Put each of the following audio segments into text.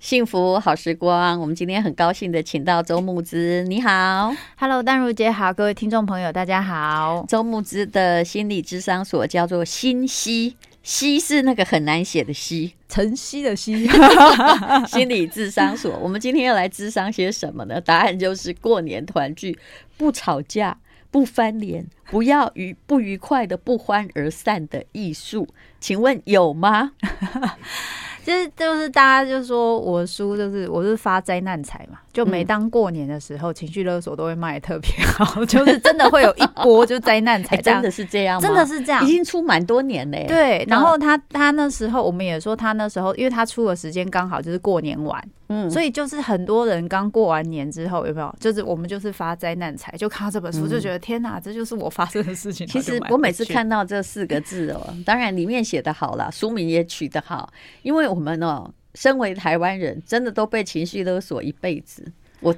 幸福好时光，我们今天很高兴的请到周牧之，你好，Hello，丹如姐好，各位听众朋友大家好。周牧之的心理智商所叫做心西，西是那个很难写的西，晨曦的曦，心理智商所。我们今天要来智商些什么呢？答案就是过年团聚，不吵架，不翻脸，不要愉不愉快的不欢而散的艺术，请问有吗？其实就是大家就说我叔就是我是发灾难财嘛，就每当过年的时候，情绪勒索都会卖的特别好，就是真的会有一波就灾难财，真的是这样吗？真的是这样，已经出蛮多年嘞。对，然后他他那时候我们也说他那时候，因为他出的时间刚好就是过年晚，嗯，所以就是很多人刚过完年之后有没有？就是我们就是发灾难财，就看到这本书就觉得天哪，这就是我发生的事情。其实我每次看到这四个字哦，当然里面写的好了，书名也取得好，因为。我们哦，身为台湾人，真的都被情绪勒索一辈子。我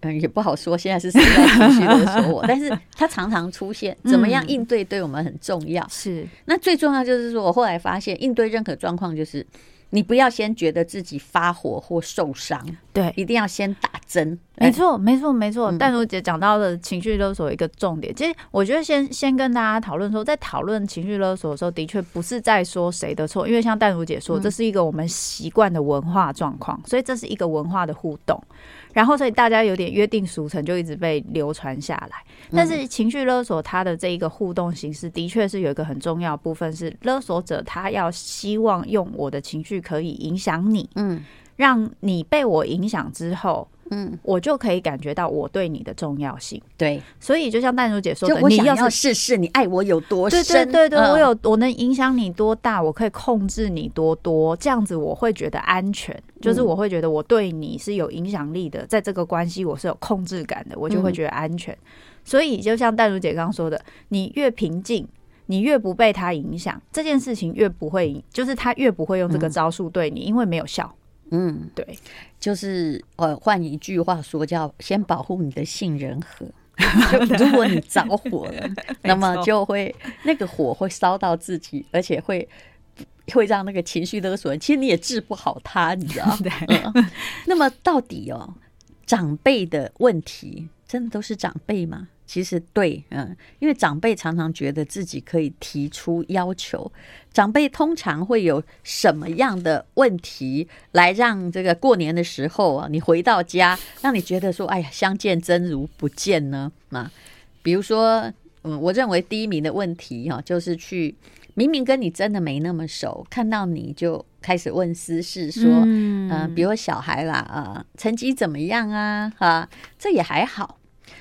嗯，也不好说，现在是谁在情绪勒索我？但是他常常出现，怎么样应对对我们很重要。是，那最重要就是说，我后来发现，应对任何状况就是。你不要先觉得自己发火或受伤，对，一定要先打针。没错，没错，没错。淡如姐讲到的情绪勒索一个重点，其实我觉得先先跟大家讨论说，在讨论情绪勒索的时候，的确不是在说谁的错，因为像淡如姐说，这是一个我们习惯的文化状况，所以这是一个文化的互动。然后，所以大家有点约定俗成，就一直被流传下来。但是，情绪勒索它的这一个互动形式，的确是有一个很重要部分，是勒索者他要希望用我的情绪可以影响你，嗯，让你被我影响之后。嗯，我就可以感觉到我对你的重要性。对，所以就像淡如姐说的，你要试试你爱我有多深，对对对对，我有我能影响你多大，我可以控制你多多，这样子我会觉得安全，就是我会觉得我对你是有影响力的，在这个关系我是有控制感的，我就会觉得安全。所以就像淡如姐刚刚说的，你越平静，你越不被他影响，这件事情越不会，就是他越不会用这个招数对你，因为没有效。嗯，对，就是呃，换一句话说，叫先保护你的杏仁核。就如果你着火了，那么就会那个火会烧到自己，而且会会让那个情绪勒索人。其实你也治不好他，你知道？对。那么到底哦，长辈的问题真的都是长辈吗？其实对，嗯，因为长辈常常觉得自己可以提出要求。长辈通常会有什么样的问题来让这个过年的时候啊，你回到家，让你觉得说，哎呀，相见真如不见呢？啊，比如说，嗯，我认为第一名的问题哈，就是去明明跟你真的没那么熟，看到你就开始问私事，说，嗯，比如小孩啦，啊，成绩怎么样啊？哈，这也还好，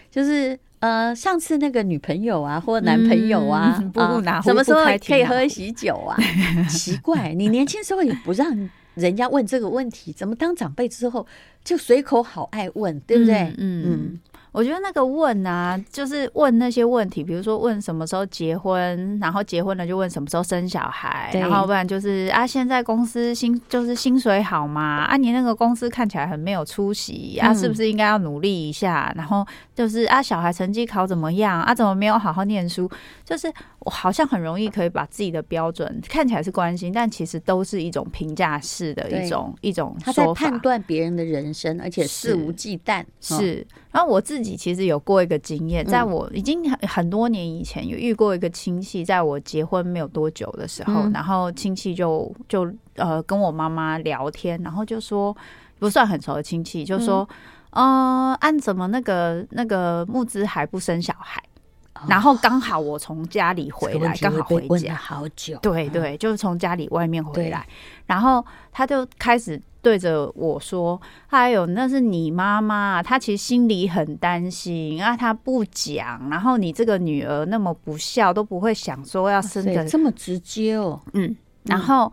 就是。呃，上次那个女朋友啊，或男朋友啊，什么时候可以喝喜酒啊？奇怪，你年轻时候也不让人家问这个问题，怎么当长辈之后就随口好爱问，对不对？嗯。嗯嗯我觉得那个问啊，就是问那些问题，比如说问什么时候结婚，然后结婚了就问什么时候生小孩，然后不然就是啊，现在公司薪就是薪水好吗？啊，你那个公司看起来很没有出息啊，是不是应该要努力一下？然后就是啊，小孩成绩考怎么样啊？怎么没有好好念书？就是我好像很容易可以把自己的标准看起来是关心，但其实都是一种评价式的一种一种说法，他在判断别人的人生，而且肆无忌惮。是，然后我自己。自己其实有过一个经验，在我已经很很多年以前有遇过一个亲戚，在我结婚没有多久的时候，然后亲戚就就呃跟我妈妈聊天，然后就说不算很熟的亲戚，就说呃，按怎么那个那个木子还不生小孩？然后刚好我从家里回来，刚好回家好久，对对，就是从家里外面回来，然后他就开始。对着我说，哎呦那是你妈妈，她其实心里很担心啊，她不讲。然后你这个女儿那么不孝，都不会想说要生的这么直接哦。嗯，然后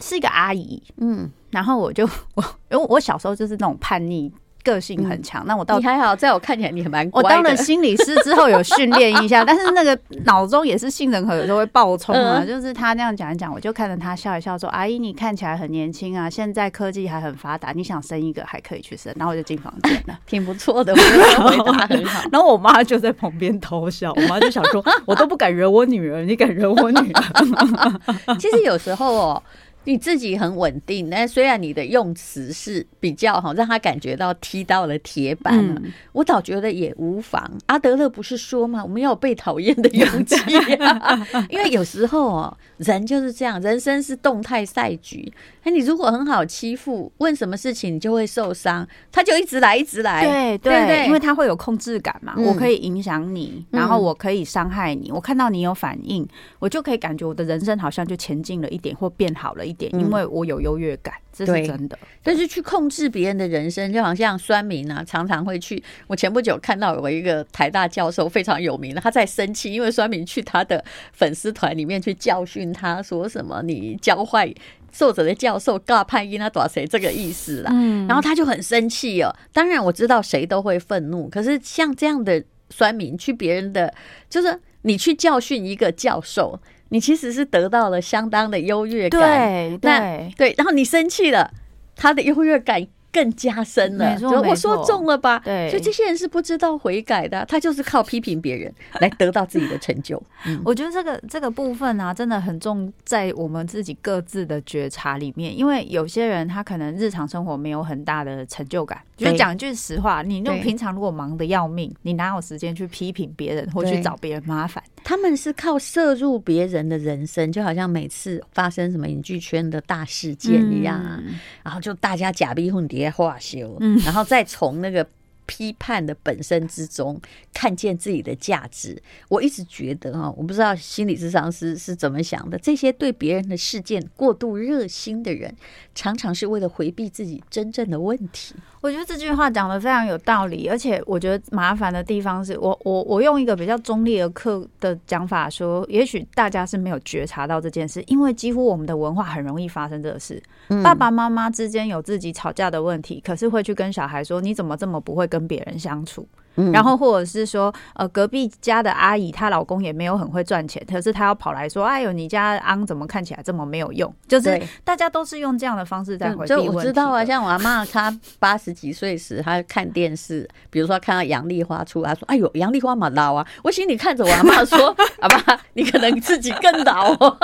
是一个阿姨，嗯，然后我就我 因为我小时候就是那种叛逆。个性很强，那我到你还好，在我看起来你很蛮。我当了心理师之后有训练一下，但是那个 脑中也是杏仁核有时候会爆冲啊。就是他那样讲一讲，我就看着他笑一笑，说：“阿姨，你看起来很年轻啊，现在科技还很发达，你想生一个还可以去生。”然后我就进房间了，挺不错的，回答很好。然后我妈就在旁边偷笑，我妈就想说：“ 我都不敢惹我女儿，你敢惹我女儿？”其实有时候哦。你自己很稳定，那虽然你的用词是比较好，让他感觉到踢到了铁板了，嗯、我倒觉得也无妨。阿德勒不是说吗？我们要有被讨厌的勇气、啊，因为有时候哦，人就是这样，人生是动态赛局。哎你如果很好欺负，问什么事情你就会受伤，他就一直来，一直来，对对，对对，因为他会有控制感嘛，嗯、我可以影响你，然后我可以伤害你，嗯、我看到你有反应，我就可以感觉我的人生好像就前进了一点或变好了一点，因为我有优越感。这是真的，但是去控制别人的人生，就好像酸民啊，常常会去。我前不久看到有一个台大教授非常有名的，他在生气，因为酸民去他的粉丝团里面去教训他，说什么你教坏作者的教授，尬判因他多少谁这个意思啦。嗯，然后他就很生气哦。当然我知道谁都会愤怒，可是像这样的酸民去别人的，就是你去教训一个教授。你其实是得到了相当的优越感，对对对，然后你生气了，他的优越感。更加深了，我说中了吧？对，所以这些人是不知道悔改的，他就是靠批评别人 来得到自己的成就。嗯，我觉得这个这个部分啊，真的很重在我们自己各自的觉察里面，因为有些人他可能日常生活没有很大的成就感。就讲一句实话，你那种平常如果忙得要命，你哪有时间去批评别人或去找别人麻烦？他们是靠摄入别人的人生，就好像每次发生什么影剧圈的大事件一样啊，嗯、然后就大家假逼混叠。化修，嗯，然后再从那个批判的本身之中看见自己的价值。我一直觉得哈，我不知道心理咨商师是怎么想的。这些对别人的事件过度热心的人，常常是为了回避自己真正的问题。我觉得这句话讲得非常有道理，而且我觉得麻烦的地方是我我我用一个比较中立的客的讲法说，也许大家是没有觉察到这件事，因为几乎我们的文化很容易发生这个事。嗯、爸爸妈妈之间有自己吵架的问题，可是会去跟小孩说：“你怎么这么不会跟别人相处？”然后或者是说，呃，隔壁家的阿姨她老公也没有很会赚钱，可是她要跑来说：“哎呦，你家昂怎么看起来这么没有用？”就是大家都是用这样的方式在回避问题。我知道啊，像我阿妈，她八十几岁时，她看电视，比如说看到杨丽花出来，说：“哎呦，杨丽花嘛老啊！” 我心里看着我阿妈说：“ 阿妈，你可能自己更老哦。”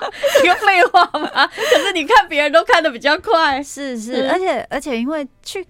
一个废话嘛。可是你看别人都看的比较快，是是，而且而且因为去。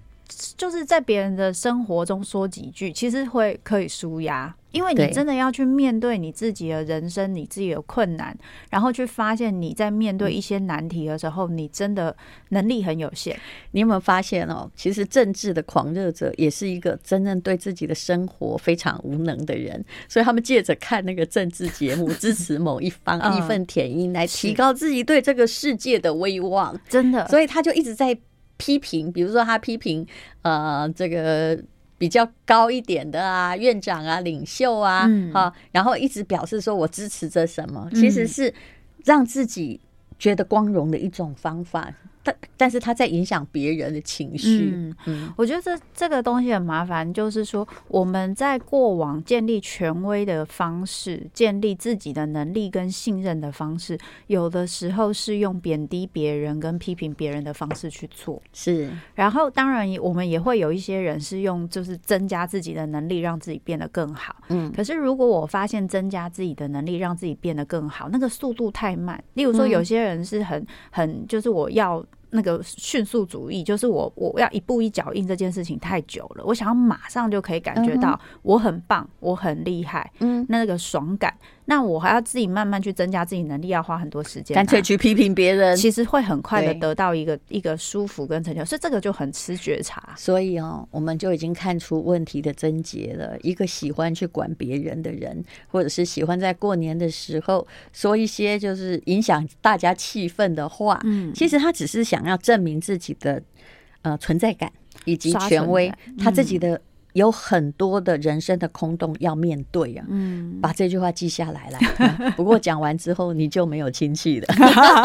就是在别人的生活中说几句，其实会可以舒压，因为你真的要去面对你自己的人生，你自己的困难，然后去发现你在面对一些难题的时候，你真的能力很有限。你有没有发现哦？其实政治的狂热者也是一个真正对自己的生活非常无能的人，所以他们借着看那个政治节目，支持某一方，义愤填膺，来提高自己对这个世界的威望。真的，所以他就一直在。批评，比如说他批评呃这个比较高一点的啊院长啊领袖啊，嗯、啊，然后一直表示说我支持着什么，其实是让自己觉得光荣的一种方法。但但是他在影响别人的情绪。嗯，嗯，我觉得这这个东西很麻烦，就是说我们在过往建立权威的方式，建立自己的能力跟信任的方式，有的时候是用贬低别人跟批评别人的方式去做。是，然后当然我们也会有一些人是用就是增加自己的能力，让自己变得更好。嗯，可是如果我发现增加自己的能力，让自己变得更好，那个速度太慢。例如说，有些人是很很就是我要。那个迅速主义，就是我我要一步一脚印这件事情太久了，我想要马上就可以感觉到我很棒，我很厉害，嗯，那个爽感。那我还要自己慢慢去增加自己能力，要花很多时间。干脆去批评别人，其实会很快的得到一个一个舒服跟成就，所以这个就很吃觉察。所以哦，我们就已经看出问题的症结了。一个喜欢去管别人的人，或者是喜欢在过年的时候说一些就是影响大家气氛的话，嗯，其实他只是想要证明自己的呃存在感以及权威，他自己的。有很多的人生的空洞要面对啊，嗯，把这句话记下来了。不过讲完之后你就没有亲戚了。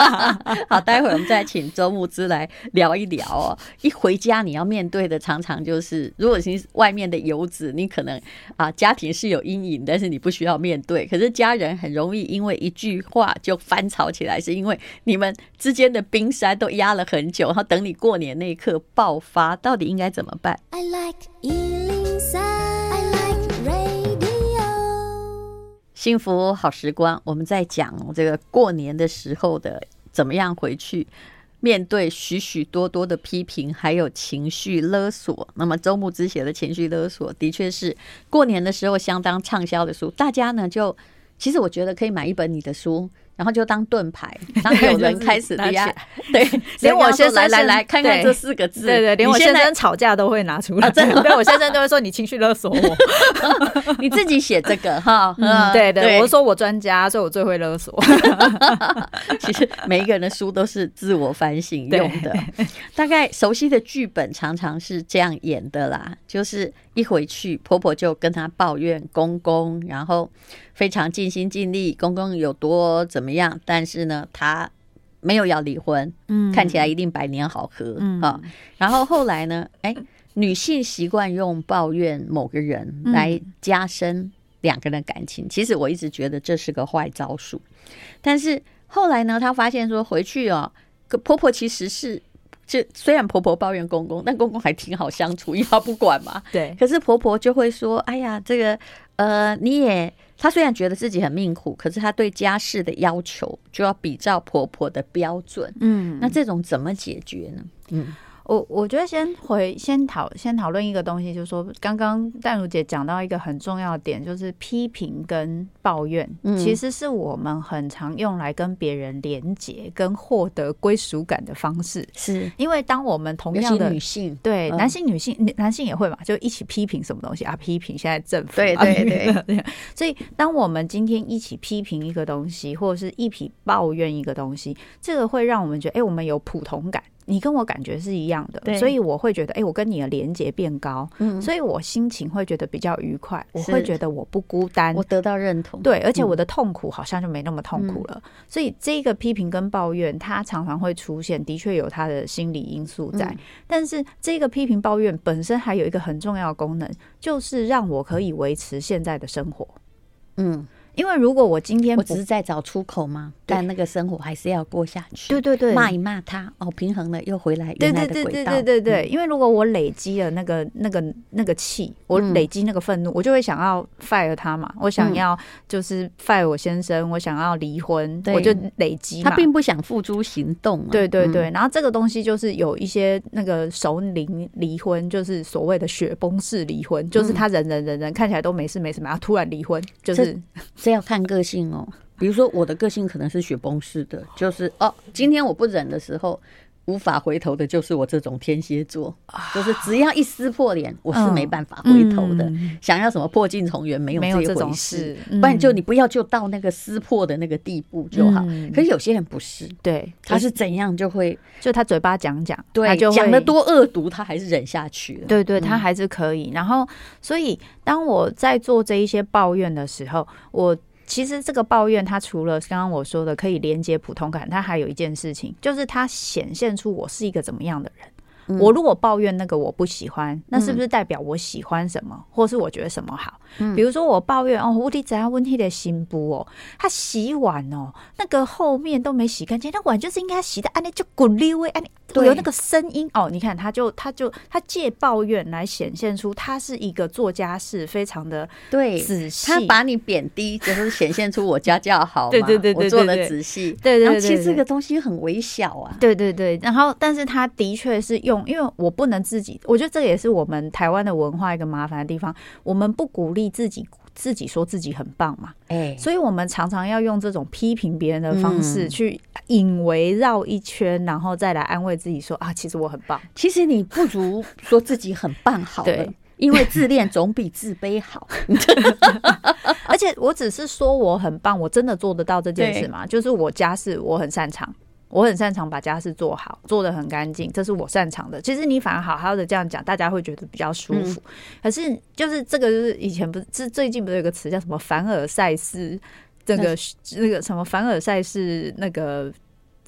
好，待会儿我们再请周牧之来聊一聊哦。一回家你要面对的常常就是，如果你是外面的游子，你可能啊家庭是有阴影，但是你不需要面对。可是家人很容易因为一句话就翻炒起来，是因为你们之间的冰山都压了很久，然后等你过年那一刻爆发，到底应该怎么办？I like 幸福好时光，我们在讲这个过年的时候的怎么样回去面对许许多多的批评，还有情绪勒索。那么周牧之写的情绪勒索，的确是过年的时候相当畅销的书。大家呢，就其实我觉得可以买一本你的书。然后就当盾牌，当有人开始的呀，对，连我先生来来来看看这四个字，对对，连我先生吵架都会拿出来，真的，对我先生都会说你情绪勒索我，你自己写这个哈，嗯，对对，我说我专家，所以我最会勒索。其实每一个人的书都是自我反省用的，大概熟悉的剧本常常是这样演的啦，就是。一回去，婆婆就跟她抱怨公公，然后非常尽心尽力，公公有多怎么样，但是呢，她没有要离婚，嗯，看起来一定百年好合，嗯啊，然后后来呢，哎，女性习惯用抱怨某个人来加深两个人的感情，其实我一直觉得这是个坏招数，但是后来呢，她发现说回去哦，婆婆其实是。就虽然婆婆抱怨公公，但公公还挺好相处，因为他不管嘛。对。可是婆婆就会说：“哎呀，这个呃，你也……她虽然觉得自己很命苦，可是她对家事的要求就要比照婆婆的标准。嗯，那这种怎么解决呢？嗯。”我我觉得先回先讨先讨论一个东西，就是说刚刚淡如姐讲到一个很重要的点，就是批评跟抱怨，其实是我们很常用来跟别人连结跟获得归属感的方式。是因为当我们同样的女性对男性女性男性也会嘛，就一起批评什么东西啊？批评现在政府对对对，对。所以当我们今天一起批评一个东西，或者是一起抱怨一个东西，这个会让我们觉得，哎，我们有普通感。你跟我感觉是一样的，所以我会觉得，哎、欸，我跟你的连接变高，嗯，所以我心情会觉得比较愉快，我会觉得我不孤单，我得到认同，对，而且我的痛苦好像就没那么痛苦了。嗯、所以这个批评跟抱怨，它常常会出现，的确有它的心理因素在，嗯、但是这个批评抱怨本身还有一个很重要的功能，就是让我可以维持现在的生活，嗯。因为如果我今天我只是在找出口嘛，但那个生活还是要过下去。对对对，骂一骂他哦，平衡了又回来原来的轨道。对对对对对。对，因为如果我累积了那个那个那个气，我累积那个愤怒，我就会想要 fire 他嘛，我想要就是 fire 我先生，我想要离婚，我就累积。他并不想付诸行动。对对对，然后这个东西就是有一些那个熟龄离婚，就是所谓的雪崩式离婚，就是他人人人人看起来都没事没什么，然后突然离婚，就是。要看个性哦，比如说我的个性可能是雪崩式的，就是哦，今天我不忍的时候，无法回头的，就是我这种天蝎座，就是只要一撕破脸，我是没办法回头的。想要什么破镜重圆，没有这种事，不然就你不要就到那个撕破的那个地步就好。可是有些人不是，对，他是怎样就会，就他嘴巴讲讲，对，讲的多恶毒，他还是忍下去了。对对，他还是可以。然后，所以当我在做这一些抱怨的时候，我。其实这个抱怨，它除了刚刚我说的可以连接普通感，它还有一件事情，就是它显现出我是一个怎么样的人。我如果抱怨那个我不喜欢，那是不是代表我喜欢什么，或是我觉得什么好？比如说我抱怨哦，我的怎样问题的新布哦，他洗碗哦，那个后面都没洗干净，那碗就是应该洗的，安妮就滚溜哎，安妮有那个声音哦，你看他就他就他借抱怨来显现出他是一个做家事非常的对仔细，他把你贬低就是显现出我家教好，对对对，我做的仔细，对对对，其实这个东西很微小啊，对对对，然后但是他的确是用。因为我不能自己，我觉得这也是我们台湾的文化一个麻烦的地方。我们不鼓励自己自己说自己很棒嘛，哎，所以我们常常要用这种批评别人的方式去引围绕一圈，然后再来安慰自己说啊，其实我很棒。其实你不如说自己很棒好了，因为自恋总比自卑好。而且我只是说我很棒，我真的做得到这件事吗？就是我家事我很擅长。我很擅长把家事做好，做的很干净，这是我擅长的。其实你反而好好的这样讲，大家会觉得比较舒服。嗯、可是就是这个，就是以前不是，是最近不是有个词叫什么凡尔赛式，这个那个什么凡尔赛是那个。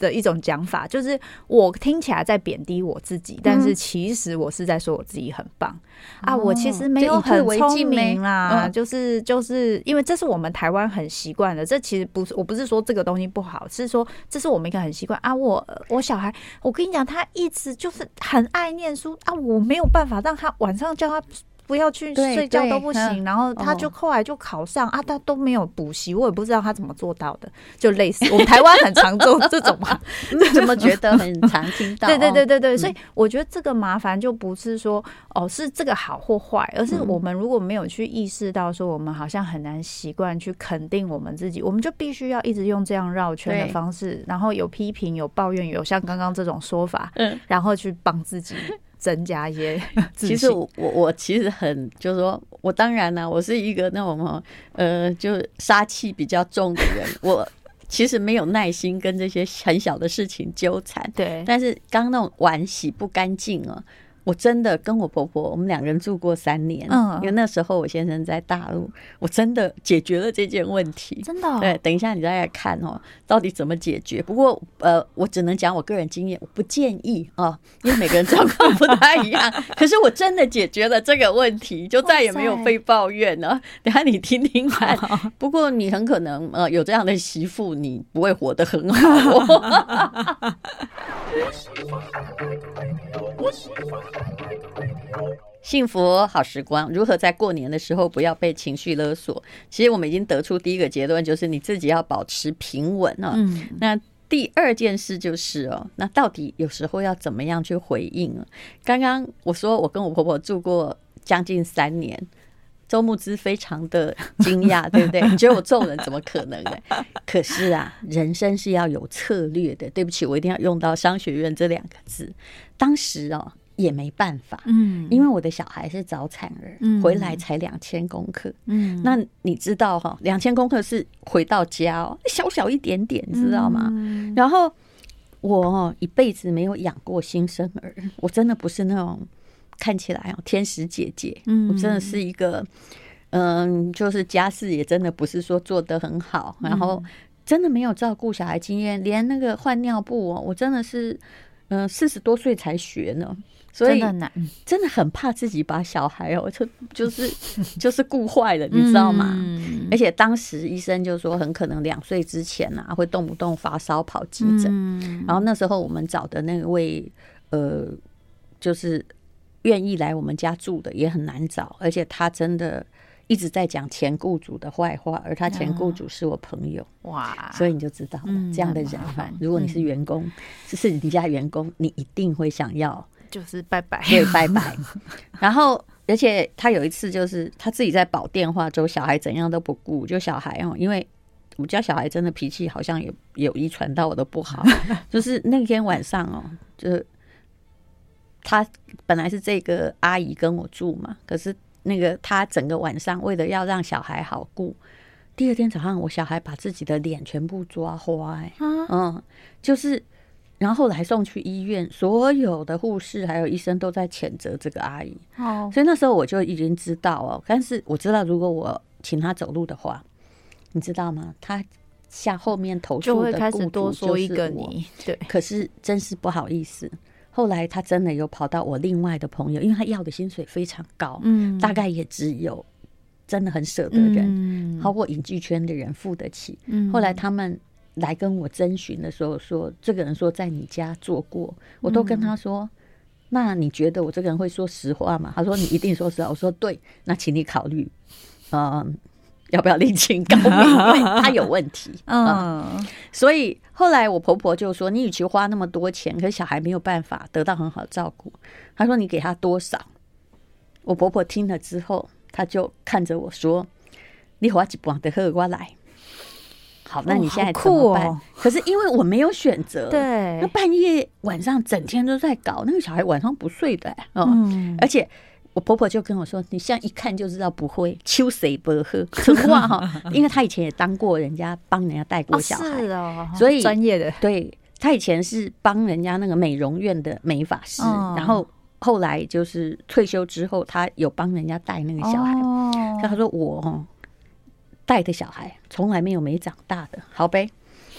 的一种讲法，就是我听起来在贬低我自己，但是其实我是在说我自己很棒、嗯、啊！我其实没有很聪明啦，嗯、就是就是因为这是我们台湾很习惯的。这其实不是，我不是说这个东西不好，是说这是我们一个很习惯啊。我我小孩，我跟你讲，他一直就是很爱念书啊，我没有办法让他晚上叫他。不要去睡觉都不行，然后他就后来就考上啊，他都没有补习，我也不知道他怎么做到的，就类似我们台湾很常做这种嘛，怎么觉得很常听到？对对对对对，所以我觉得这个麻烦就不是说哦是这个好或坏，而是我们如果没有去意识到说我们好像很难习惯去肯定我们自己，我们就必须要一直用这样绕圈的方式，然后有批评、有抱怨、有像刚刚这种说法，嗯，然后去帮自己。增加一些，其实我我我其实很就是说，我当然呢，我是一个那种呃，就杀气比较重的人，我其实没有耐心跟这些很小的事情纠缠。对，但是刚刚那种碗洗不干净啊。我真的跟我婆婆，我们两个人住过三年，嗯，因为那时候我先生在大陆，我真的解决了这件问题，真的、哦。对，等一下你再来看哦，到底怎么解决？不过呃，我只能讲我个人经验，我不建议啊，因为每个人状况不太一样。可是我真的解决了这个问题，就再也没有被抱怨了。等下你听听看。不过你很可能呃有这样的媳妇，你不会活得很好、哦。幸福好时光，如何在过年的时候不要被情绪勒索？其实我们已经得出第一个结论，就是你自己要保持平稳啊。嗯，那第二件事就是哦，那到底有时候要怎么样去回应啊？刚刚我说我跟我婆婆住过将近三年。周牧之非常的惊讶，对不对？你觉得我这种人怎么可能呢？可是啊，人生是要有策略的。对不起，我一定要用到商学院这两个字。当时哦，也没办法，嗯，因为我的小孩是早产儿，嗯，回来才两千公克，嗯，那你知道哈，两千公克是回到家哦，小小一点点，你知道吗？嗯，然后我哦，一辈子没有养过新生儿，我真的不是那种。看起来哦，天使姐姐，嗯，我真的是一个，嗯，就是家事也真的不是说做得很好，然后真的没有照顾小孩经验，连那个换尿布哦，我真的是，嗯，四十多岁才学呢，所以真的难，真的很怕自己把小孩哦，就就是 就是顾坏了，你知道吗？而且当时医生就说，很可能两岁之前啊，会动不动发烧跑急诊，然后那时候我们找的那位，呃，就是。愿意来我们家住的也很难找，而且他真的一直在讲前雇主的坏话，而他前雇主是我朋友，哇！所以你就知道了，这样的人，如果你是员工，是是你家员工，你一定会想要就是拜拜，对，拜拜。然后，而且他有一次就是他自己在保电话，之后小孩怎样都不顾，就小孩哦，因为我家小孩真的脾气好像也有遗传到我的不好，就是那天晚上哦，就是。他本来是这个阿姨跟我住嘛，可是那个他整个晚上为了要让小孩好顾，第二天早上我小孩把自己的脸全部抓花，欸，嗯，就是，然后后来送去医院，所有的护士还有医生都在谴责这个阿姨，哦，所以那时候我就已经知道哦，但是我知道如果我请他走路的话，你知道吗？他下后面投诉的雇主就是我，就会开始多说一个你，对，可是真是不好意思。后来他真的有跑到我另外的朋友，因为他要的薪水非常高，嗯，大概也只有真的很舍得人，包括影剧圈的人付得起。后来他们来跟我征询的时候说，这个人说在你家做过，我都跟他说，那你觉得我这个人会说实话吗？他说你一定说实话。我说对，那请你考虑，嗯。要不要另请高明？因为他有问题。嗯，所以后来我婆婆就说：“你与其花那么多钱，可是小孩没有办法得到很好的照顾。”她说：“你给他多少？”我婆婆听了之后，她就看着我说：“你花几万的贺瓜来。”好，那你现在怎么办？可是因为我没有选择，对，那半夜晚上整天都在搞，那个小孩晚上不睡的，嗯，而且。我婆婆就跟我说：“你现在一看就知道不会，秋水不喝，哈，因为她以前也当过人家帮人家带过小孩，哦哦、所以专业的。对，她以前是帮人家那个美容院的美发师，哦、然后后来就是退休之后，她有帮人家带那个小孩。哦、所以她说我带的小孩从来没有没长大的，好呗。”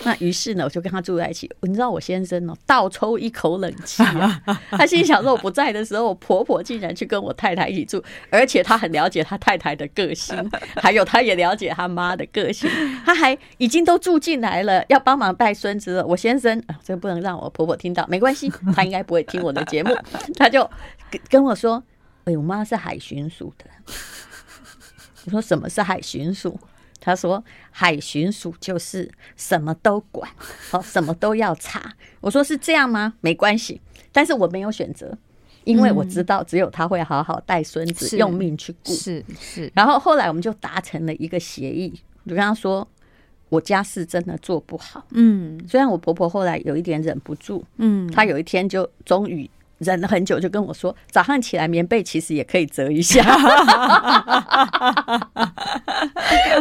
那于是呢，我就跟他住在一起。你知道我先生哦，倒抽一口冷气啊！他心想说，我不在的时候，我婆婆竟然去跟我太太一起住，而且他很了解他太太的个性，还有他也了解他妈的个性。他还已经都住进来了，要帮忙带孙子了。我先生啊，这不能让我婆婆听到，没关系，他应该不会听我的节目。他就跟跟我说：“哎，我妈是海巡署的。我说什么是海巡署？他说海巡署就是什么都管，好，什么都要查。我说是这样吗？没关系，但是我没有选择，因为我知道只有他会好好带孙子，用命去顾。是是。然后后来我们就达成了一个协议，就跟他说我家事真的做不好。嗯，虽然我婆婆后来有一点忍不住，嗯，她有一天就终于。忍了很久，就跟我说，早上起来棉被其实也可以折一下，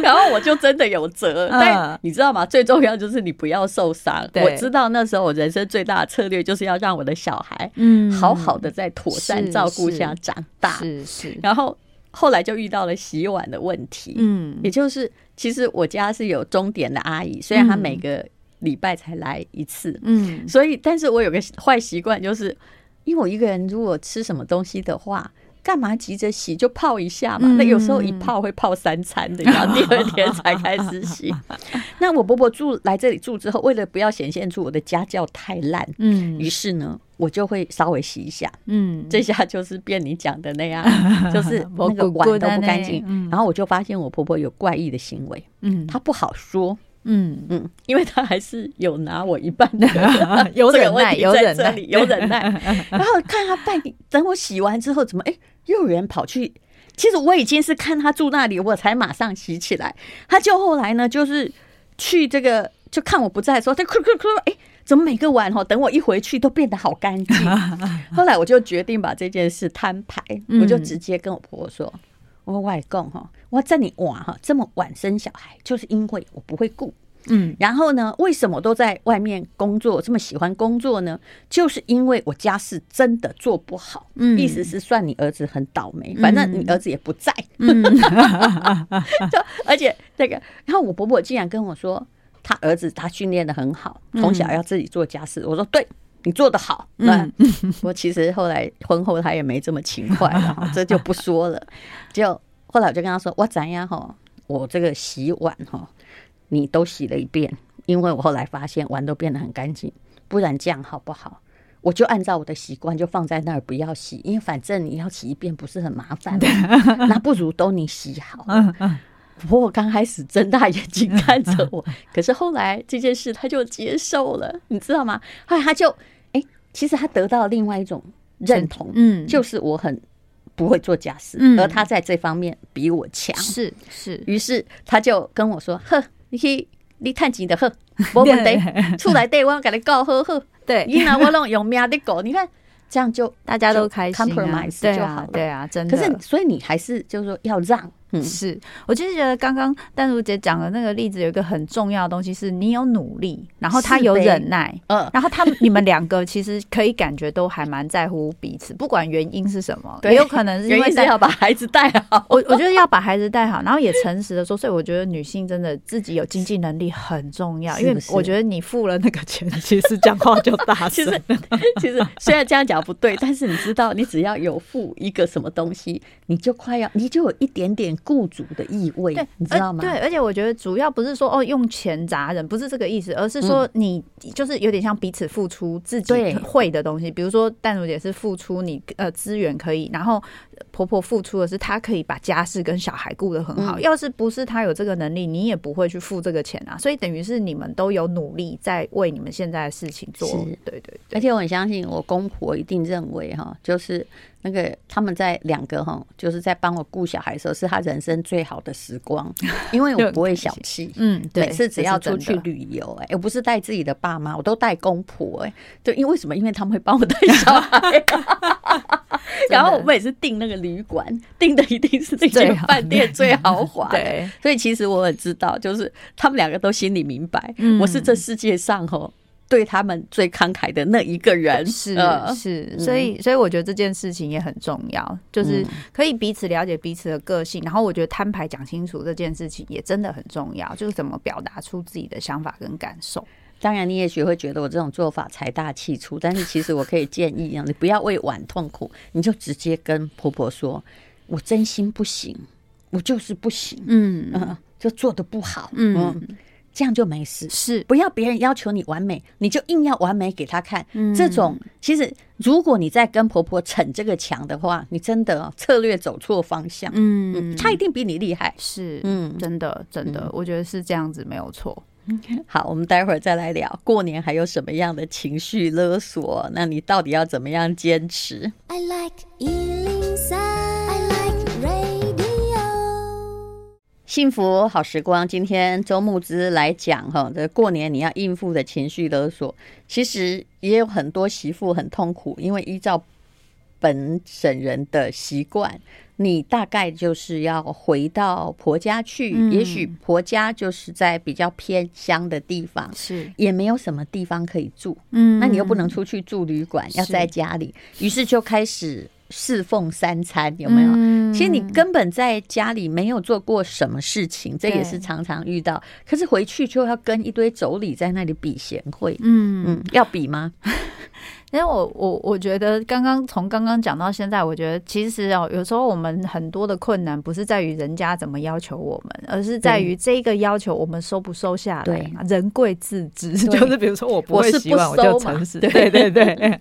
然后我就真的有折。但你知道吗？最重要就是你不要受伤。我知道那时候我人生最大的策略就是要让我的小孩，嗯，好好的在妥善照顾下长大。是是。然后后来就遇到了洗碗的问题，嗯，也就是其实我家是有钟点的阿姨，虽然她每个礼拜才来一次，嗯，所以但是我有个坏习惯就是。因为我一个人如果吃什么东西的话，干嘛急着洗？就泡一下嘛。那有时候一泡会泡三餐的，然后 第二天才开始洗。那我婆婆住来这里住之后，为了不要显现出我的家教太烂，嗯，于是呢，我就会稍微洗一下，嗯，这下就是变你讲的那样，就是那个碗都不干净。然后我就发现我婆婆有怪异的行为，嗯，她不好说。嗯嗯，因为他还是有拿我一半的，有忍耐，有忍耐，有忍耐。然后看他半等我洗完之后，怎么哎，又有人跑去？其实我已经是看他住那里，我才马上洗起来。他就后来呢，就是去这个，就看我不在的时候，他哭哭哭，哎，怎么每个碗哈，等我一回去都变得好干净。后来我就决定把这件事摊牌，我就直接跟我婆婆说。我外公哈，我在你晚哈这么晚生小孩，就是因为我不会顾，嗯，然后呢，为什么都在外面工作，这么喜欢工作呢？就是因为我家事真的做不好，嗯，意思是算你儿子很倒霉，反正你儿子也不在，嗯，就而且那个，然后我婆婆竟然跟我说，他儿子他训练得很好，从小要自己做家事，我说对。你做的好，嗯，我其实后来婚后他也没这么勤快了，这就不说了。就后来我就跟他说，我怎样哈，我这个洗碗哈，你都洗了一遍，因为我后来发现碗都变得很干净，不然这样好不好？我就按照我的习惯就放在那儿不要洗，因为反正你要洗一遍不是很麻烦，那不如都你洗好。不过我刚开始睁大眼睛看着我，可是后来这件事他就接受了，你知道吗？后来他就哎，其实他得到另外一种认同，嗯，就是我很不会做家事，而他在这方面比我强，是是。于是他就跟我说：“呵，你去你探紧的呵，我们得出来对我给你搞呵呵，对，你拿我弄有命的狗，你看这样就大家都开心，compromise 就好了，对啊，真的。可是所以你还是就是说要让。”嗯，是，我就是觉得刚刚丹如姐讲的那个例子有一个很重要的东西，是你有努力，然后他有忍耐，嗯，然后他们你们两个其实可以感觉都还蛮在乎彼此，不管原因是什么，也有可能是因为是要把孩子带好。我我觉得要把孩子带好，然后也诚实的说，所以我觉得女性真的自己有经济能力很重要，因为我觉得你付了那个钱，其实讲话就大 声。其实其实虽然这样讲不对，但是你知道，你只要有付一个什么东西，你就快要，你就有一点点。雇主的意味，对，你知道吗？对，而且我觉得主要不是说哦用钱砸人，不是这个意思，而是说你就是有点像彼此付出自己会的东西。比如说淡如姐是付出你呃资源可以，然后婆婆付出的是她可以把家事跟小孩顾得很好。要是不是她有这个能力，你也不会去付这个钱啊。所以等于是你们都有努力在为你们现在的事情做。对对，而且我很相信我公婆一定认为哈，就是。那个他们在两个哈，就是在帮我顾小孩的时候，是他人生最好的时光，因为我不会小气，嗯，每次只要出去旅游，哎，我不是带自己的。爸妈，我都带公婆，哎，对，因为为什么？因为他们会帮我带小孩，然后我们也是订那个旅馆，订的一定是那间饭店最豪华，对，所以其实我也知道，就是他们两个都心里明白，我是这世界上哈。对他们最慷慨的那一个人。是是，所以所以我觉得这件事情也很重要，就是可以彼此了解彼此的个性，然后我觉得摊牌讲清楚这件事情也真的很重要，就是怎么表达出自己的想法跟感受。当然，你也许会觉得我这种做法财大气粗，但是其实我可以建议，你不要为碗痛苦，你就直接跟婆婆说：“我真心不行，我就是不行，嗯，就做的不好，嗯。”这样就没事。是，不要别人要求你完美，你就硬要完美给他看。嗯，这种其实，如果你在跟婆婆逞这个强的话，你真的策略走错方向。嗯，他一定比你厉害。是，嗯，真的，真的，我觉得是这样子，没有错。好，我们待会儿再来聊过年还有什么样的情绪勒索？那你到底要怎么样坚持？I like 103, 幸福好时光，今天周牧之来讲哈，这过年你要应付的情绪勒索，其实也有很多媳妇很痛苦，因为依照本省人的习惯。你大概就是要回到婆家去，嗯、也许婆家就是在比较偏乡的地方，是。也没有什么地方可以住，嗯，那你又不能出去住旅馆，要在家里，于是就开始侍奉三餐，有没有？嗯、其实你根本在家里没有做过什么事情，这也是常常遇到。可是回去就要跟一堆妯娌在那里比贤惠，嗯嗯，要比吗？因为我我我觉得刚刚从刚刚讲到现在，我觉得其实哦，有时候我们很多的困难不是在于人家怎么要求我们，而是在于这个要求我们收不收下来。对，人贵自知，就是比如说我不会洗碗，我就诚实。对对对，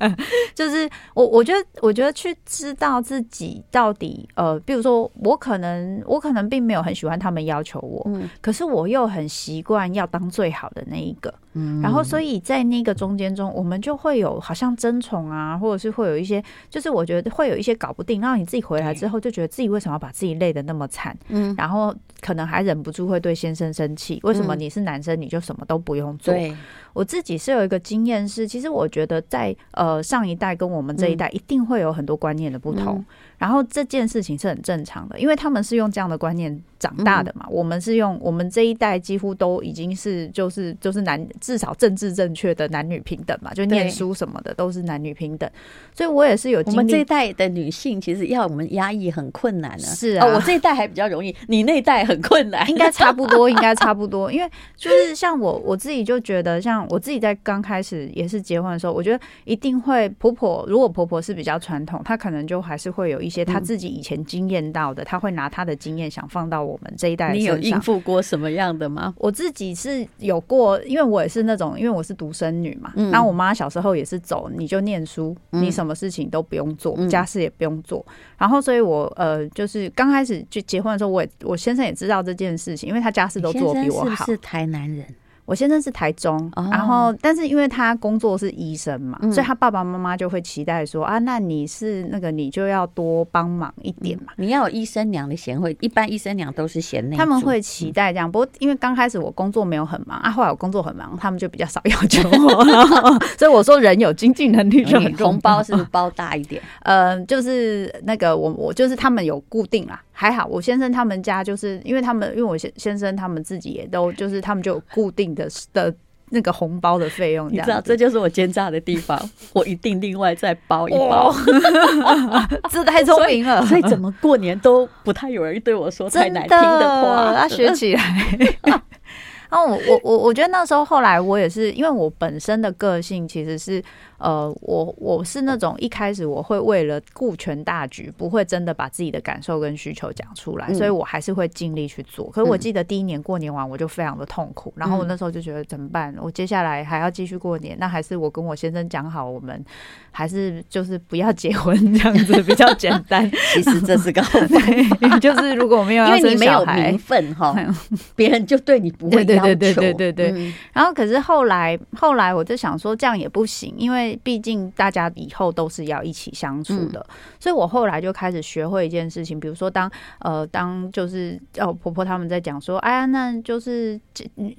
就是我我觉得我觉得去知道自己到底呃，比如说我可能我可能并没有很喜欢他们要求我，嗯，可是我又很习惯要当最好的那一个，嗯，然后所以在那个中间中，我们就会有好像。争宠啊，或者是会有一些，就是我觉得会有一些搞不定，然后你自己回来之后，就觉得自己为什么要把自己累得那么惨？嗯，然后可能还忍不住会对先生生气。为什么你是男生你就什么都不用做？对，我自己是有一个经验是，其实我觉得在呃上一代跟我们这一代一定会有很多观念的不同。然后这件事情是很正常的，因为他们是用这样的观念长大的嘛。嗯、我们是用我们这一代几乎都已经是就是就是男至少政治正确的男女平等嘛，就念书什么的都是男女平等。所以我也是有。我们这一代的女性其实要我们压抑很困难呢。是啊、哦，我这一代还比较容易，你那一代很困难。应该差不多，应该 差不多。因为就是像我我自己就觉得，像我自己在刚开始也是结婚的时候，我觉得一定会婆婆如果婆婆是比较传统，她可能就还是会有一。些她自己以前经验到的，她会拿她的经验想放到我们这一代。你有应付过什么样的吗？我自己是有过，因为我也是那种，因为我是独生女嘛。那我妈小时候也是走，你就念书，你什么事情都不用做，家事也不用做。然后，所以我呃，就是刚开始就结婚的时候，我也我先生也知道这件事情，因为他家事都做比我好。是台南人。我先生是台中，然后但是因为他工作是医生嘛，所以他爸爸妈妈就会期待说啊，那你是那个你就要多帮忙一点嘛，你要有医生娘的贤惠，一般医生娘都是贤内，他们会期待这样。不过因为刚开始我工作没有很忙啊，后来我工作很忙，他们就比较少要求我，所以我说人有经济能力就很重要。红包是不是包大一点？呃，就是那个我我就是他们有固定啦。还好，我先生他们家就是因为他们，因为我先先生他们自己也都就是他们就有固定的的那个红包的费用，你知道，这就是我奸诈的地方，我一定另外再包一包，这太聪明了，所以怎么过年都不太有人对我说太难听的话，要学起来。然 后我我我我觉得那时候后来我也是，因为我本身的个性其实是。呃，我我是那种一开始我会为了顾全大局，不会真的把自己的感受跟需求讲出来，嗯、所以我还是会尽力去做。可是我记得第一年过年完，我就非常的痛苦，嗯、然后我那时候就觉得怎么办？我接下来还要继续过年，那还是我跟我先生讲好，我们还是就是不要结婚这样子比较简单。其实这是个好 就是如果我们要因为你没有名分哈，别人就对你不会要求。对对对对对对对。嗯、然后可是后来后来我就想说这样也不行，因为。毕竟大家以后都是要一起相处的，嗯、所以我后来就开始学会一件事情，比如说当呃当就是哦婆婆他们在讲说，哎呀，那就是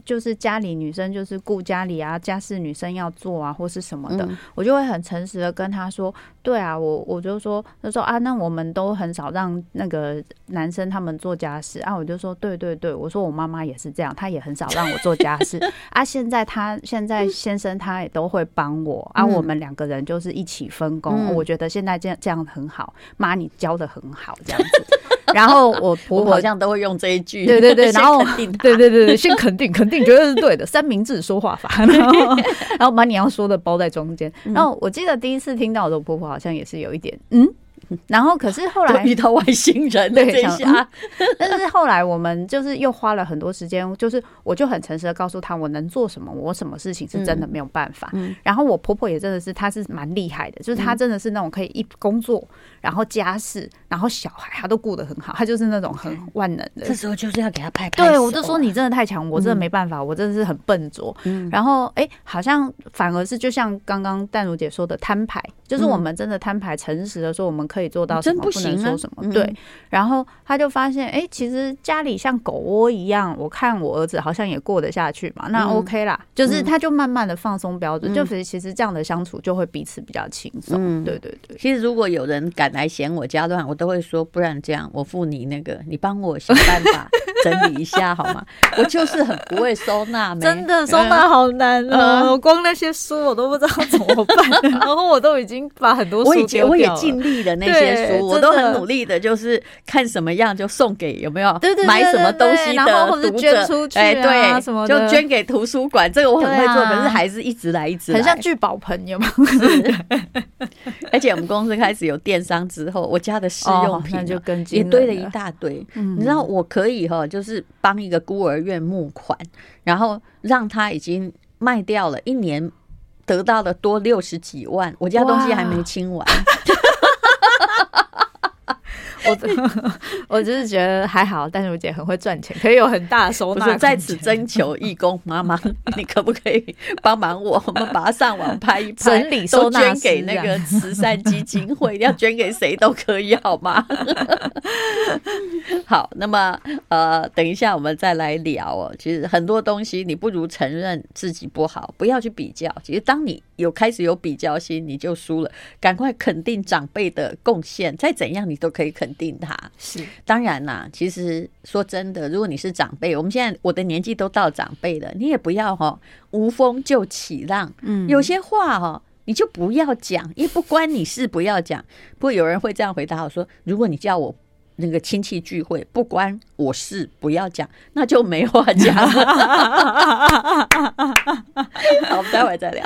就是家里女生就是顾家里啊，家事女生要做啊，或是什么的，嗯、我就会很诚实的跟她说，对啊，我我就说他说啊，那我们都很少让那个男生他们做家事啊，我就说对对对，我说我妈妈也是这样，她也很少让我做家事 啊，现在他现在先生他也都会帮我啊，我。我们两个人就是一起分工，嗯、我觉得现在这样这样很好。妈，你教的很好，这样子。然后我婆婆好像都会用这一句，对对对，然后对对对对，先肯定，肯定绝对是对的，三明治说话法。然后，然后把你要说的包在中间。然后我记得第一次听到的婆婆好像也是有一点，嗯。然后可是后来遇到外星人，对，这下，但是后来我们就是又花了很多时间，就是我就很诚实的告诉他我能做什么，我什么事情是真的没有办法。嗯，然后我婆婆也真的是，她是蛮厉害的，就是她真的是那种可以一工作，然后家事，然后小孩，她都顾得很好，她就是那种很万能的。这时候就是要给她拍拍。对，我就说你真的太强，我真的没办法，我真的是很笨拙。嗯，然后哎，好像反而是就像刚刚淡如姐说的摊牌，就是我们真的摊牌，诚实的说我们可以做到什么，不能说什么。对，然后他就发现，哎，其实家里像狗窝一样，我看我儿子好像也过得下去嘛，那 OK 啦。就是他就慢慢的放松标准，就其实其实这样的相处就会彼此比较轻松。对对对。其实如果有人敢来嫌我家乱，我都会说，不然这样，我付你那个，你帮我想办法 整理一下好吗？我就是很不会收纳，真的收纳好难哦，光那些书我都不知道怎么办，然后我都已经把很多书。我也尽力的那些书，我都很努力的，就是看什么样就送给有没有？对对对，买什么东西的读者，捐出去啊，对，什么就捐给图书馆。这个我很会做，可是还是一直来一直来，很像聚宝盆，有没有？而且我们公司开始有电商之后，我家的试用品就跟也堆了一大堆。你知道我可以哈，就是帮一个孤儿院募款，然后让他已经卖掉了一年，得到了多六十几万，我家东西还没清完。我我就是觉得还好，但是我姐很会赚钱，可以有很大的收纳。在此征求义工妈妈，你可不可以帮忙我？我们把它上网拍一拍，整理收纳，捐给那个慈善基金会，要捐给谁都可以，好吗？好，那么呃，等一下我们再来聊哦。其实很多东西，你不如承认自己不好，不要去比较。其实当你有开始有比较心，你就输了。赶快肯定长辈的贡献，再怎样你都可以肯定他。是，当然啦。其实说真的，如果你是长辈，我们现在我的年纪都到长辈了，你也不要哈无风就起浪。嗯，有些话哈你就不要讲，因为不关你事，不要讲。不过有人会这样回答我说：如果你叫我那个亲戚聚会不关我事，不要讲，那就没话讲。好，我们待会再聊。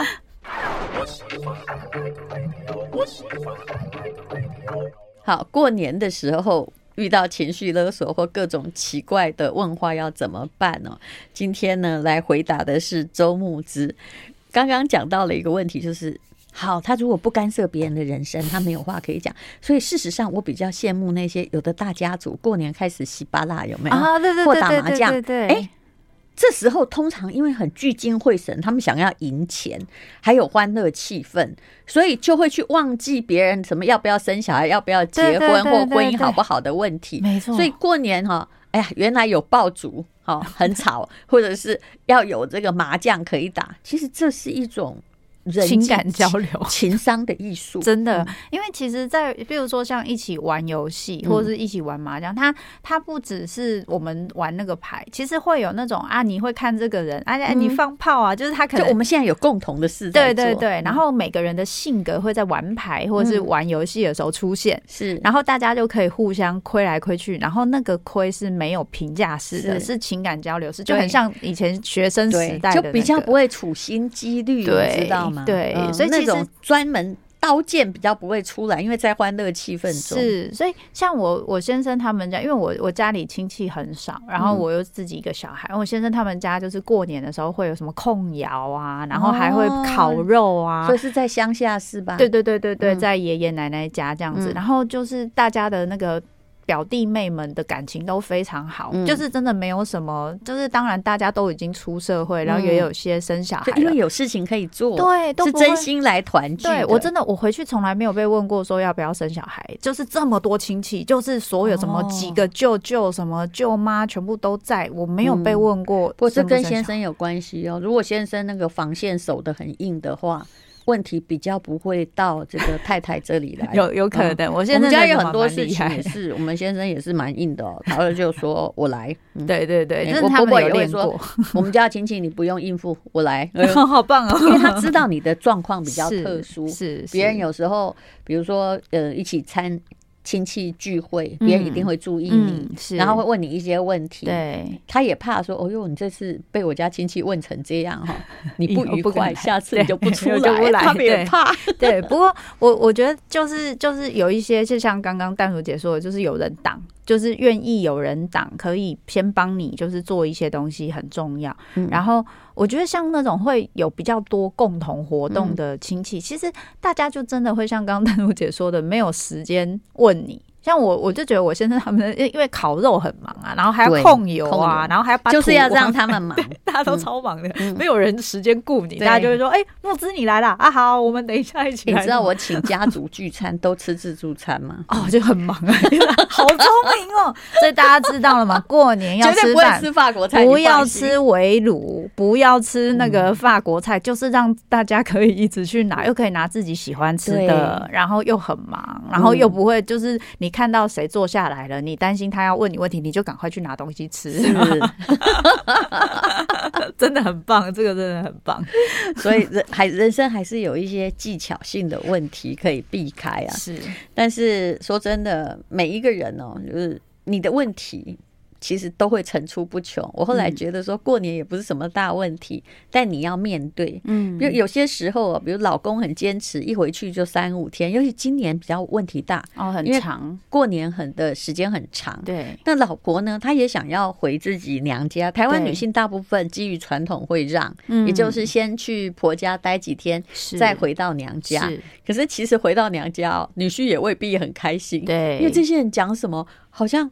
好，过年的时候遇到情绪勒索或各种奇怪的问话要怎么办呢？今天呢，来回答的是周牧之。刚刚讲到了一个问题，就是好，他如果不干涉别人的人生，他没有话可以讲。所以事实上，我比较羡慕那些有的大家族过年开始洗巴拉，有没有？啊，对对对，或打麻将，对对，哎。这时候通常因为很聚精会神，他们想要赢钱，还有欢乐气氛，所以就会去忘记别人什么要不要生小孩、要不要结婚或婚姻好不好的问题。没错，所以过年哈，哎呀，原来有爆竹哈，很吵，或者是要有这个麻将可以打，其实这是一种。情感交流、情商的艺术，真的，因为其实，在比如说像一起玩游戏或者是一起玩麻将，它它不只是我们玩那个牌，其实会有那种啊，你会看这个人，哎啊，你放炮啊，就是他可能就我们现在有共同的事，对对对，然后每个人的性格会在玩牌或者是玩游戏的时候出现，是，然后大家就可以互相亏来亏去，然后那个亏是没有评价式的，是情感交流式，就很像以前学生时代，就比较不会处心积虑，你知道吗？对，嗯、所以其实那种专门刀剑比较不会出来，因为在欢乐气氛中。是，所以像我我先生他们家，因为我我家里亲戚很少，然后我又自己一个小孩，嗯、我先生他们家就是过年的时候会有什么控窑啊，然后还会烤肉啊，哦、所以是在乡下是吧？对对对对对，在爷爷奶奶家这样子，嗯、然后就是大家的那个。表弟妹们的感情都非常好，嗯、就是真的没有什么，就是当然大家都已经出社会，嗯、然后也有些生小孩，因为有事情可以做，对，都是真心来团聚。对，我真的，我回去从来没有被问过说要不要生小孩，就是这么多亲戚，就是所有什么几个舅舅、什么舅妈，全部都在，我没有被问过。不是跟先生有关系哦，如果先生那个防线守得很硬的话。问题比较不会到这个太太这里来，有有可能。我现在我们家有很多事情也是，我们先生也是蛮硬的哦。然后就说我来，对对对，我婆婆也会说，我们家亲戚你不用应付，我来，好棒哦。因为他知道你的状况比较特殊，是别人有时候，比如说呃一起参亲戚聚会，别人一定会注意你，是，然后会问你一些问题。对，他也怕说，哦哟，你这次被我家亲戚问成这样哈，你不愉快，下次你就不出 来。他们也怕。对，不过我我觉得就是就是有一些，就像刚刚淡如姐说的，就是有人挡。就是愿意有人挡，可以先帮你，就是做一些东西很重要。嗯、然后我觉得像那种会有比较多共同活动的亲戚，嗯、其实大家就真的会像刚刚 丹如姐说的，没有时间问你。像我，我就觉得我先生他们因为烤肉很忙啊，然后还要控油啊，然后还要把就是要让他们忙，大家都超忙的，没有人时间顾你，大家就会说：“哎，木子你来了啊，好，我们等一下一起。”你知道我请家族聚餐都吃自助餐吗？哦，就很忙啊，好聪明哦！所以大家知道了吗？过年要吃饭，吃法国菜，不要吃围炉，不要吃那个法国菜，就是让大家可以一直去拿，又可以拿自己喜欢吃的，然后又很忙，然后又不会就是你。看到谁坐下来了，你担心他要问你问题，你就赶快去拿东西吃，是 真的很棒，这个真的很棒。所以人还人生还是有一些技巧性的问题可以避开啊。是，但是说真的，每一个人哦，就是你的问题。其实都会层出不穷。我后来觉得说，过年也不是什么大问题，嗯、但你要面对。嗯，比如有些时候啊，比如老公很坚持，一回去就三五天。尤其今年比较问题大哦，很长，过年很的时间很长。对，那老婆呢，她也想要回自己娘家。台湾女性大部分基于传统会让，也就是先去婆家待几天，再回到娘家。可是其实回到娘家，哦女婿也未必很开心。对，因为这些人讲什么，好像。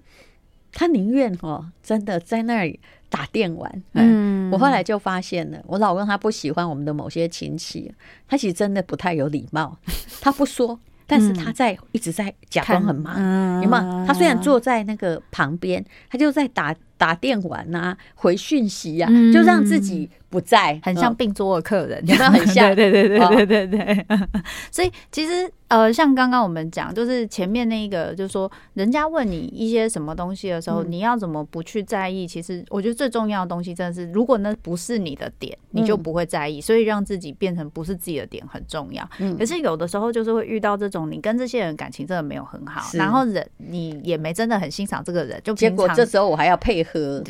他宁愿哦，真的在那里打电玩。嗯，我后来就发现了，我老公他不喜欢我们的某些亲戚，他其实真的不太有礼貌。他不说，但是他在一直在假装很忙。有没有？他虽然坐在那个旁边，他就在打打电玩啊，回讯息呀，就让自己不在，很像病桌的客人，有没有很像？对对对对对对对。所以其实。呃，像刚刚我们讲，就是前面那个，就是说，人家问你一些什么东西的时候，嗯、你要怎么不去在意？其实我觉得最重要的东西，真的是，如果那不是你的点，你就不会在意。嗯、所以让自己变成不是自己的点很重要。嗯、可是有的时候就是会遇到这种，你跟这些人感情真的没有很好，然后人你也没真的很欣赏这个人，就结果这时候我还要配合，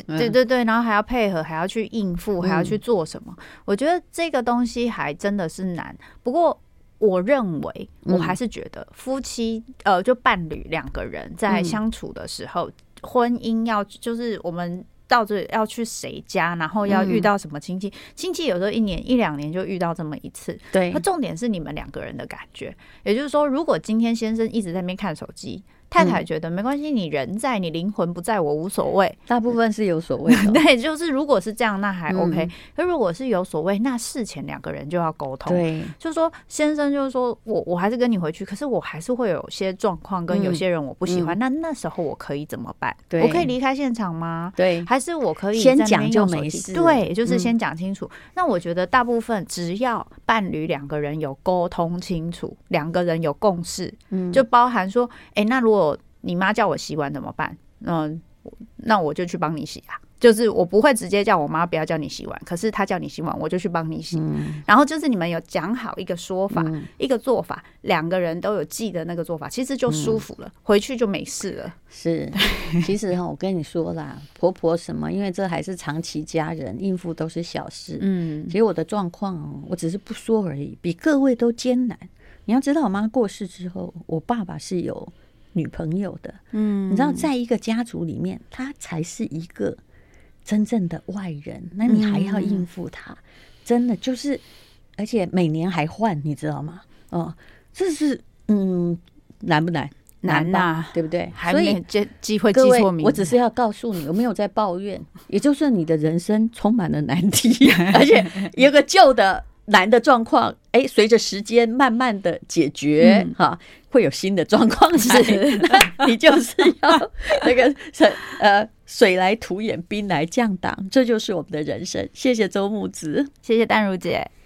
对对对，然后还要配合，还要去应付，还要去做什么？嗯、我觉得这个东西还真的是难。不过。我认为，我还是觉得夫妻，呃，就伴侣两个人在相处的时候，婚姻要就是我们到这要去谁家，然后要遇到什么亲戚，亲戚有时候一年一两年就遇到这么一次。对，那重点是你们两个人的感觉，也就是说，如果今天先生一直在那边看手机。太太觉得没关系，你人在，你灵魂不在，我无所谓。大部分是有所谓的，对，就是如果是这样，那还 OK。可如果是有所谓，那事前两个人就要沟通。对，就是说先生就是说我我还是跟你回去，可是我还是会有些状况跟有些人我不喜欢，那那时候我可以怎么办？我可以离开现场吗？对，还是我可以先讲就没事？对，就是先讲清楚。那我觉得大部分只要伴侣两个人有沟通清楚，两个人有共识，嗯，就包含说，哎，那如果你妈叫我洗碗怎么办？嗯，那我就去帮你洗啊。就是我不会直接叫我妈不要叫你洗碗，可是她叫你洗碗，我就去帮你洗。嗯、然后就是你们有讲好一个说法，嗯、一个做法，两个人都有记得那个做法，其实就舒服了，嗯、回去就没事了。是，其实哈，我跟你说啦，婆婆什么，因为这还是长期家人，应付都是小事。嗯，其实我的状况哦，我只是不说而已，比各位都艰难。你要知道，我妈过世之后，我爸爸是有。女朋友的，嗯，你知道，在一个家族里面，他才是一个真正的外人，那你还要应付他，嗯、真的就是，而且每年还换，你知道吗？哦，这是嗯，难不难？难吧，难对不对？所以这机会记错名，我只是要告诉你，我没有在抱怨，也就是你的人生充满了难题，而且有个旧的。难的状况，哎，随着时间慢慢的解决，哈、嗯啊，会有新的状况是，那 你就是要那个呃，水来土掩，兵来将挡，这就是我们的人生。谢谢周木子，谢谢丹如姐。